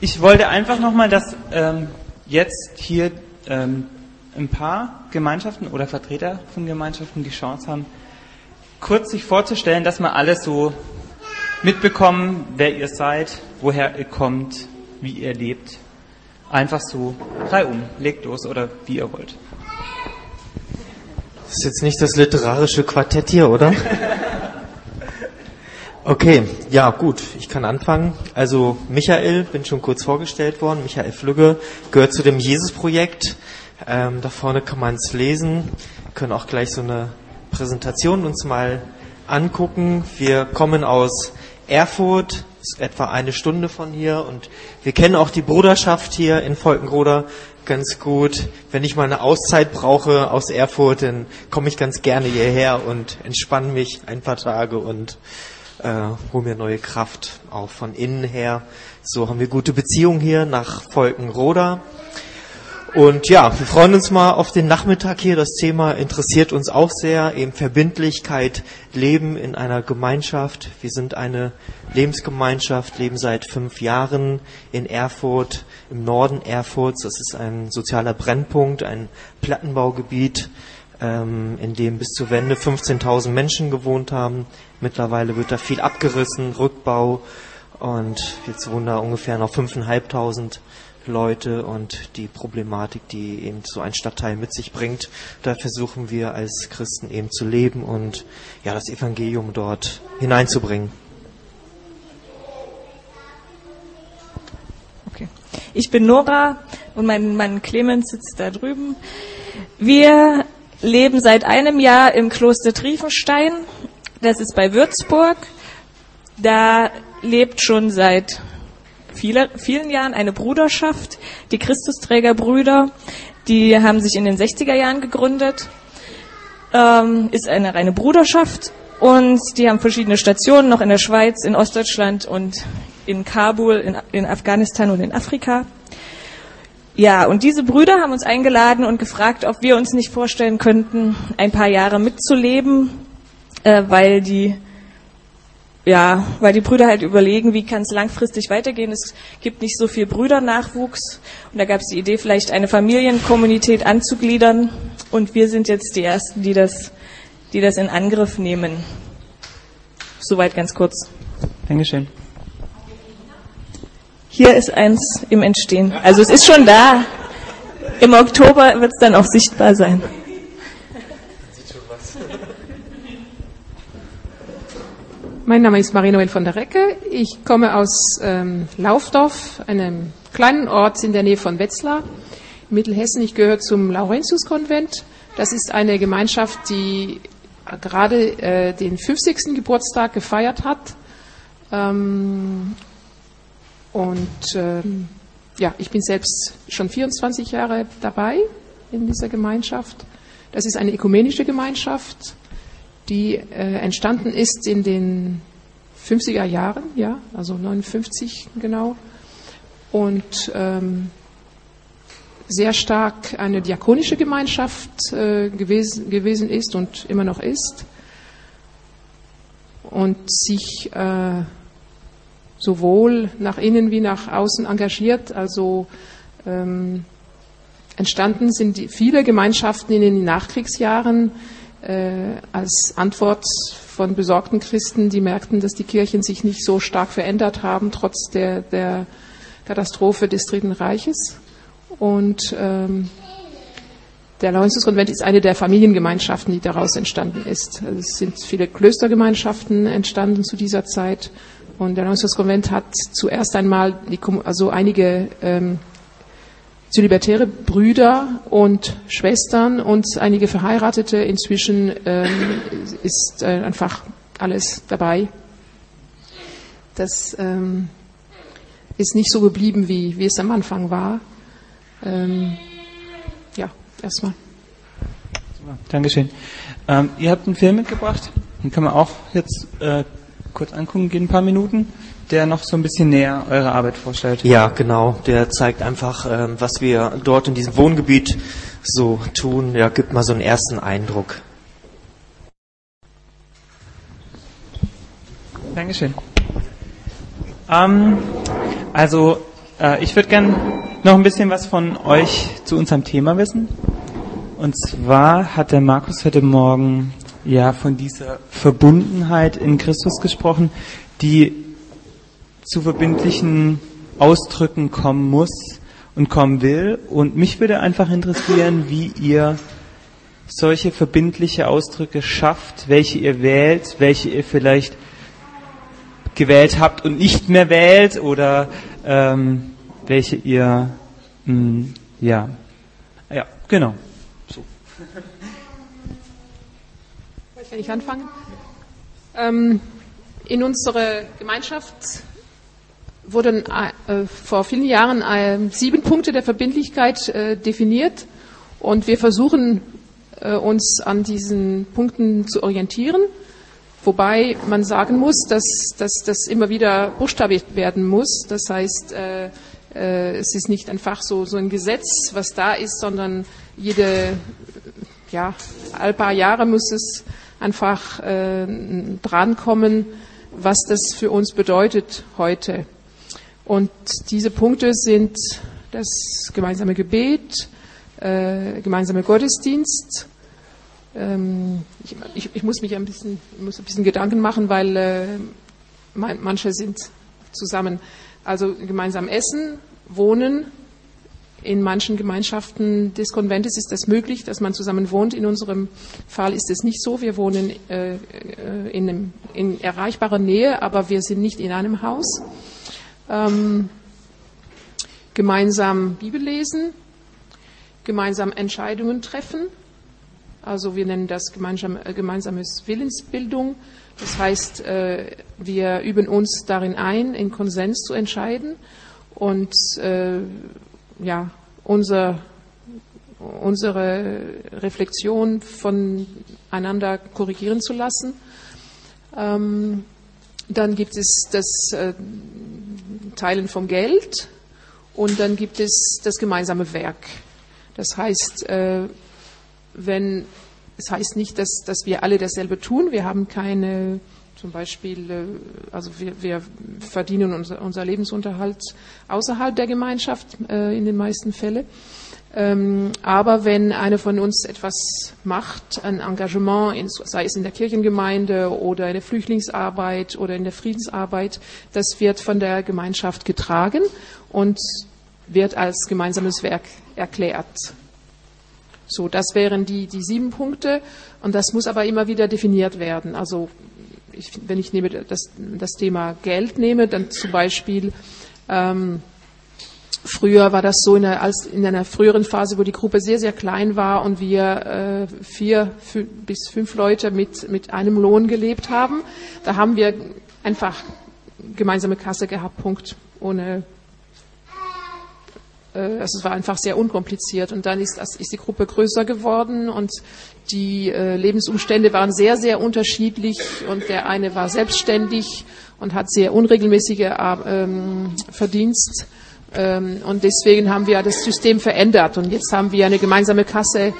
Ich wollte einfach nochmal, dass ähm, jetzt hier ähm, ein paar Gemeinschaften oder Vertreter von Gemeinschaften die Chance haben, kurz sich vorzustellen, dass wir alle so mitbekommen, wer ihr seid, woher ihr kommt, wie ihr lebt. Einfach so reihum, legt los oder wie ihr wollt. Das ist jetzt nicht das literarische Quartett hier, oder? Okay, ja gut, ich kann anfangen. Also Michael, bin schon kurz vorgestellt worden. Michael Flügge gehört zu dem Jesus-Projekt. Ähm, da vorne kann man es lesen. Können auch gleich so eine Präsentation uns mal angucken. Wir kommen aus Erfurt, ist etwa eine Stunde von hier und wir kennen auch die Bruderschaft hier in Volkenroda ganz gut. Wenn ich mal eine Auszeit brauche aus Erfurt, dann komme ich ganz gerne hierher und entspanne mich ein paar Tage und äh, hol mir neue Kraft auch von innen her. So haben wir gute Beziehungen hier nach Volkenroda. Und ja, wir freuen uns mal auf den Nachmittag hier. Das Thema interessiert uns auch sehr. Eben Verbindlichkeit, Leben in einer Gemeinschaft. Wir sind eine Lebensgemeinschaft, leben seit fünf Jahren in Erfurt, im Norden Erfurts. Das ist ein sozialer Brennpunkt, ein Plattenbaugebiet, ähm, in dem bis zur Wende 15.000 Menschen gewohnt haben. Mittlerweile wird da viel abgerissen, Rückbau. Und jetzt wohnen da ungefähr noch 5.500 Leute und die Problematik, die eben so ein Stadtteil mit sich bringt. Da versuchen wir als Christen eben zu leben und ja, das Evangelium dort hineinzubringen. Okay. Ich bin Nora und mein Mann Clemens sitzt da drüben. Wir leben seit einem Jahr im Kloster Triefenstein. Das ist bei Würzburg. Da lebt schon seit viele, vielen Jahren eine Bruderschaft, die Christusträgerbrüder. Die haben sich in den 60er Jahren gegründet. Ähm, ist eine reine Bruderschaft und die haben verschiedene Stationen noch in der Schweiz, in Ostdeutschland und in Kabul, in, in Afghanistan und in Afrika. Ja, und diese Brüder haben uns eingeladen und gefragt, ob wir uns nicht vorstellen könnten, ein paar Jahre mitzuleben, äh, weil die ja, weil die Brüder halt überlegen, wie kann es langfristig weitergehen. Es gibt nicht so viel Brüdernachwuchs. Und da gab es die Idee, vielleicht eine Familienkommunität anzugliedern. Und wir sind jetzt die Ersten, die das, die das in Angriff nehmen. Soweit ganz kurz. Dankeschön. Hier ist eins im Entstehen. Also es ist schon da. Im Oktober wird es dann auch sichtbar sein. Mein Name ist Marie-Noel von der Recke. Ich komme aus ähm, Laufdorf, einem kleinen Ort in der Nähe von Wetzlar, Mittelhessen. Ich gehöre zum Laurentius-Konvent. Das ist eine Gemeinschaft, die gerade äh, den 50. Geburtstag gefeiert hat. Ähm, und ähm, ja, ich bin selbst schon 24 Jahre dabei in dieser Gemeinschaft. Das ist eine ökumenische Gemeinschaft die äh, entstanden ist in den 50er Jahren, ja, also 59 genau, und ähm, sehr stark eine diakonische Gemeinschaft äh, gewesen, gewesen ist und immer noch ist und sich äh, sowohl nach innen wie nach außen engagiert. Also ähm, entstanden sind die, viele Gemeinschaften in den Nachkriegsjahren, äh, als Antwort von besorgten Christen, die merkten, dass die Kirchen sich nicht so stark verändert haben, trotz der, der Katastrophe des Dritten Reiches. Und ähm, der Laurentius-Konvent ist eine der Familiengemeinschaften, die daraus entstanden ist. Also es sind viele Klöstergemeinschaften entstanden zu dieser Zeit. Und der Laurentius-Konvent hat zuerst einmal die, also einige ähm, zölibatäre Brüder und Schwestern und einige Verheiratete. Inzwischen ähm, ist äh, einfach alles dabei. Das ähm, ist nicht so geblieben, wie, wie es am Anfang war. Ähm, ja, erstmal. Dankeschön. Ähm, ihr habt einen Film mitgebracht, den kann man auch jetzt äh, kurz angucken, geht ein paar Minuten der noch so ein bisschen näher eure Arbeit vorstellt. Ja, genau. Der zeigt einfach, ähm, was wir dort in diesem Wohngebiet so tun. Ja, gibt mal so einen ersten Eindruck. Dankeschön. Ähm, also Äh, ich würde gern noch ein bisschen was von euch zu unserem Thema wissen. Und zwar hat der Markus heute Morgen ja von dieser Verbundenheit in Christus gesprochen, die zu verbindlichen Ausdrücken kommen muss und kommen will. Und mich würde einfach interessieren, wie ihr solche verbindliche Ausdrücke schafft, welche ihr wählt, welche ihr vielleicht gewählt habt und nicht mehr wählt oder ähm, welche ihr mh, hm, ja ja genau so. Kann ich anfangen? Ähm, in unserer Gemeinschaft wurden äh, vor vielen Jahren äh, sieben Punkte der Verbindlichkeit äh, definiert und wir versuchen äh, uns an diesen Punkten zu orientieren. Wobei man sagen muss, dass, dass das immer wieder buchstabiert werden muss. Das heißt, äh, äh, es ist nicht einfach so, so ein Gesetz, was da ist, sondern jede, ja, all paar Jahre muss es einfach äh, drankommen, was das für uns bedeutet heute. Und diese Punkte sind das gemeinsame Gebet, äh, gemeinsame Gottesdienst. Ähm, ich, ich, ich, muss mich ein bisschen, muss ein bisschen Gedanken machen, weil äh, manche sind zusammen. Also gemeinsam essen, wohnen. In manchen Gemeinschaften des Konventes ist das möglich, dass man zusammen wohnt. In unserem Fall ist es nicht so. Wir wohnen äh, äh in, einem, in erreichbarer Nähe, aber wir sind nicht in einem Haus. Ähm, gemeinsam Bibel lesen, gemeinsam Entscheidungen treffen. Also wir nennen das gemeinsam, äh, gemeinsames Willensbildung. Das heißt, äh, wir üben uns darin ein, in Konsens zu entscheiden und äh, ja, unser, unsere Reflexion voneinander korrigieren zu lassen. Ähm, dann gibt es das äh, Teilen vom Geld und dann gibt es das gemeinsame Werk. Das heißt, äh, wenn, es heißt nicht, dass, dass wir alle dasselbe tun. Wir haben keine, zum Beispiel, äh, also wir, wir verdienen unser, unser, Lebensunterhalt außerhalb der Gemeinschaft äh, in den meisten Fällen. Ähm, aber wenn einer von uns etwas macht, ein Engagement, in, sei es in der Kirchengemeinde oder in der Flüchtlingsarbeit oder in der Friedensarbeit, das wird von der Gemeinschaft getragen und wird als gemeinsames Werk erklärt. So, das wären die, die sieben Punkte und das muss aber immer wieder definiert werden. Also ich, wenn ich nehme das, das Thema Geld nehme, dann zum Beispiel ähm, Früher war das so in einer, als in einer früheren Phase, wo die Gruppe sehr, sehr klein war und wir äh, vier fünf, bis fünf Leute mit, mit einem Lohn gelebt haben. Da haben wir einfach gemeinsame Kasse gehabt, Punkt. Ohne, also es war einfach sehr unkompliziert. Und dann ist, ist die Gruppe größer geworden und die äh, Lebensumstände waren sehr, sehr unterschiedlich und der eine war selbstständig und hat sehr unregelmäßige äh, Verdienst ähm, und deswegen haben wir das System verändert. Und jetzt haben wir eine gemeinsame Kasse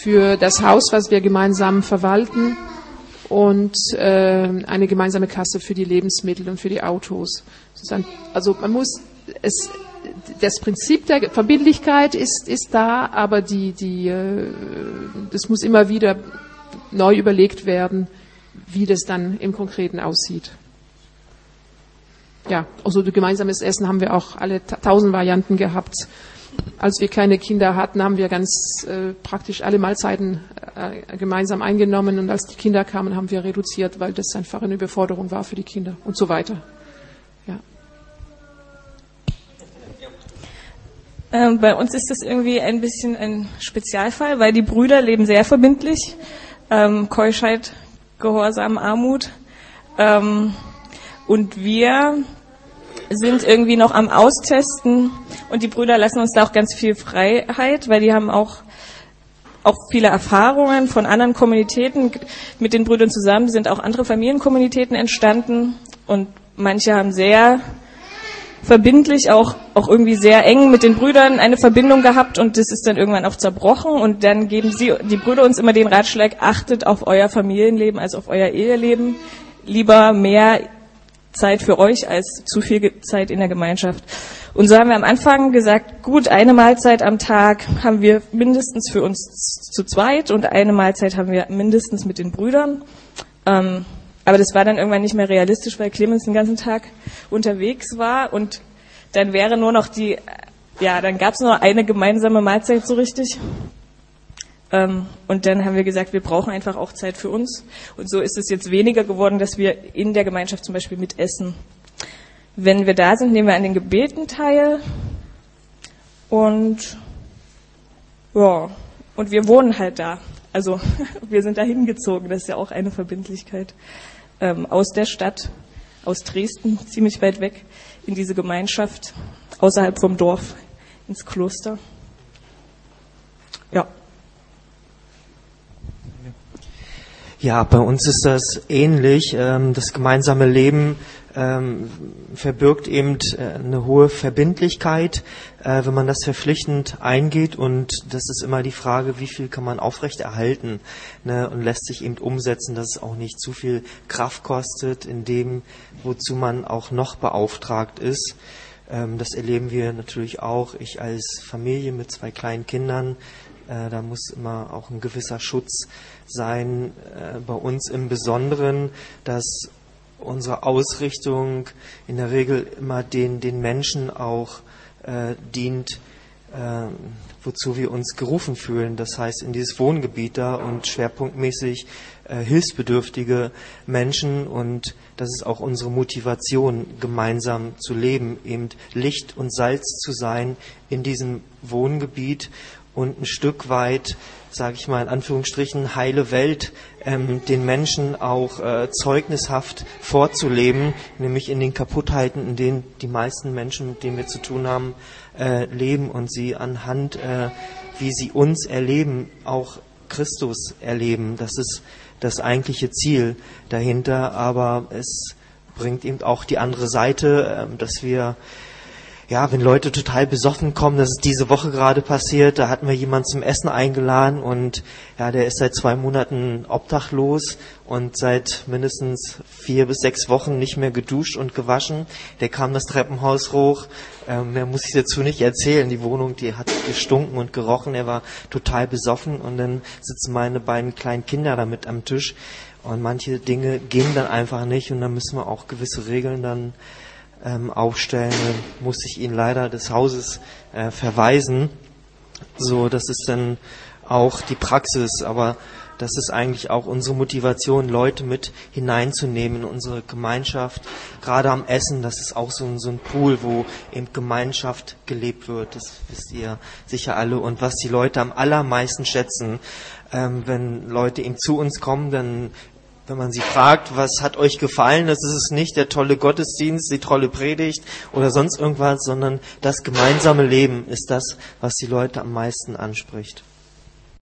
für das Haus, was wir gemeinsam verwalten und ähm, eine gemeinsame Kasse für die Lebensmittel und für die Autos. Also man muss es, das Prinzip der Verbindlichkeit ist, ist da, aber die, die, äh, das muss immer wieder neu überlegt werden, wie das dann im Konkreten aussieht ja, also gemeinsames Essen haben wir auch alle tausend Varianten gehabt. Als wir kleine Kinder hatten, haben wir ganz äh, praktisch alle Mahlzeiten äh, gemeinsam eingenommen und als die Kinder kamen, haben wir reduziert, weil das einfach eine Überforderung war für die Kinder und so weiter. Ja. Ähm, bei uns ist das irgendwie ein bisschen ein Spezialfall, weil die Brüder leben sehr verbindlich. Ähm, Keuschheit, Gehorsam, Armut. Ähm, und wir sind irgendwie noch am Austesten und die Brüder lassen uns da auch ganz viel Freiheit, weil die haben auch auch viele Erfahrungen von anderen Kommunitäten. Mit den Brüdern zusammen sind auch andere Familienkommunitäten entstanden und manche haben sehr verbindlich auch, auch irgendwie sehr eng mit den Brüdern eine Verbindung gehabt und das ist dann irgendwann auch zerbrochen und dann geben sie, die Brüder uns immer den Ratschlag, achtet auf euer Familienleben als auf euer Eheleben. Lieber mehr Zeit für euch als zu viel Zeit in der Gemeinschaft. Und so haben wir am Anfang gesagt, gut, eine Mahlzeit am Tag haben wir mindestens für uns zu zweit und eine Mahlzeit haben wir mindestens mit den Brüdern. Ähm, aber das war dann irgendwann nicht mehr realistisch, weil Clemens den ganzen Tag unterwegs war und dann wäre nur noch die, ja, dann gab es nur eine gemeinsame Mahlzeit so richtig. Ähm, und dann haben wir gesagt, wir brauchen einfach auch Zeit für uns. Und so ist es jetzt weniger geworden, dass wir in der Gemeinschaft zum Beispiel mitessen. Wenn wir da sind, nehmen wir an den Gebeten teil. Und ja, und wir wohnen halt da. Also wir sind da hingezogen, das ist ja auch eine Verbindlichkeit ähm, aus der Stadt, aus Dresden, ziemlich weit weg, in diese Gemeinschaft, außerhalb vom Dorf, ins Kloster. Ja. Ja, bei uns ist das ähnlich. Ähm, das gemeinsame Leben ähm, verbirgt eben äh, eine hohe Verbindlichkeit, äh, wenn man das verpflichtend eingeht. Und das ist immer die Frage, wie viel kann man aufrechterhalten ne, und lässt sich eben umsetzen, dass es auch nicht zu viel Kraft kostet in dem, wozu man auch noch beauftragt ist. Ähm, das erleben wir natürlich auch. Ich als Familie mit zwei kleinen Kindern äh, da muss immer auch ein gewisser Schutz sein, äh, bei uns im Besonderen, dass unsere Ausrichtung in der Regel immer den, den Menschen auch äh, dient, äh, wozu wir uns gerufen fühlen. Das heißt, in dieses Wohngebiet da und schwerpunktmäßig äh, hilfsbedürftige Menschen und das ist auch unsere Motivation, gemeinsam zu leben, eben Licht und Salz zu sein in diesem Wohngebiet und ein Stück weit, sage ich mal in Anführungsstrichen, heile Welt ähm, den Menschen auch äh, zeugnishaft vorzuleben, nämlich in den Kaputtheiten, in denen die meisten Menschen, mit denen wir zu tun haben, äh, leben und sie anhand, äh, wie sie uns erleben, auch Christus erleben. Das ist das eigentliche Ziel dahinter, aber es bringt eben auch die andere Seite, äh, dass wir ja, wenn Leute total besoffen kommen, das ist diese Woche gerade passiert, da hatten wir jemanden zum Essen eingeladen und ja, der ist seit zwei Monaten obdachlos und seit mindestens vier bis sechs Wochen nicht mehr geduscht und gewaschen. Der kam das Treppenhaus hoch, ähm, mehr muss ich dazu nicht erzählen. Die Wohnung, die hat gestunken und gerochen, er war total besoffen und dann sitzen meine beiden kleinen Kinder da mit am Tisch und manche Dinge gehen dann einfach nicht und dann müssen wir auch gewisse Regeln dann ähm, aufstellen, muss ich ihn leider des Hauses äh, verweisen. So, das ist dann auch die Praxis, aber das ist eigentlich auch unsere Motivation, Leute mit hineinzunehmen in unsere Gemeinschaft. Gerade am Essen, das ist auch so ein, so ein Pool, wo eben Gemeinschaft gelebt wird. Das wisst ihr sicher alle. Und was die Leute am allermeisten schätzen, ähm, wenn Leute eben zu uns kommen, dann wenn man sie fragt, was hat euch gefallen, das ist es nicht der tolle Gottesdienst, die tolle Predigt oder sonst irgendwas, sondern das gemeinsame Leben ist das, was die Leute am meisten anspricht.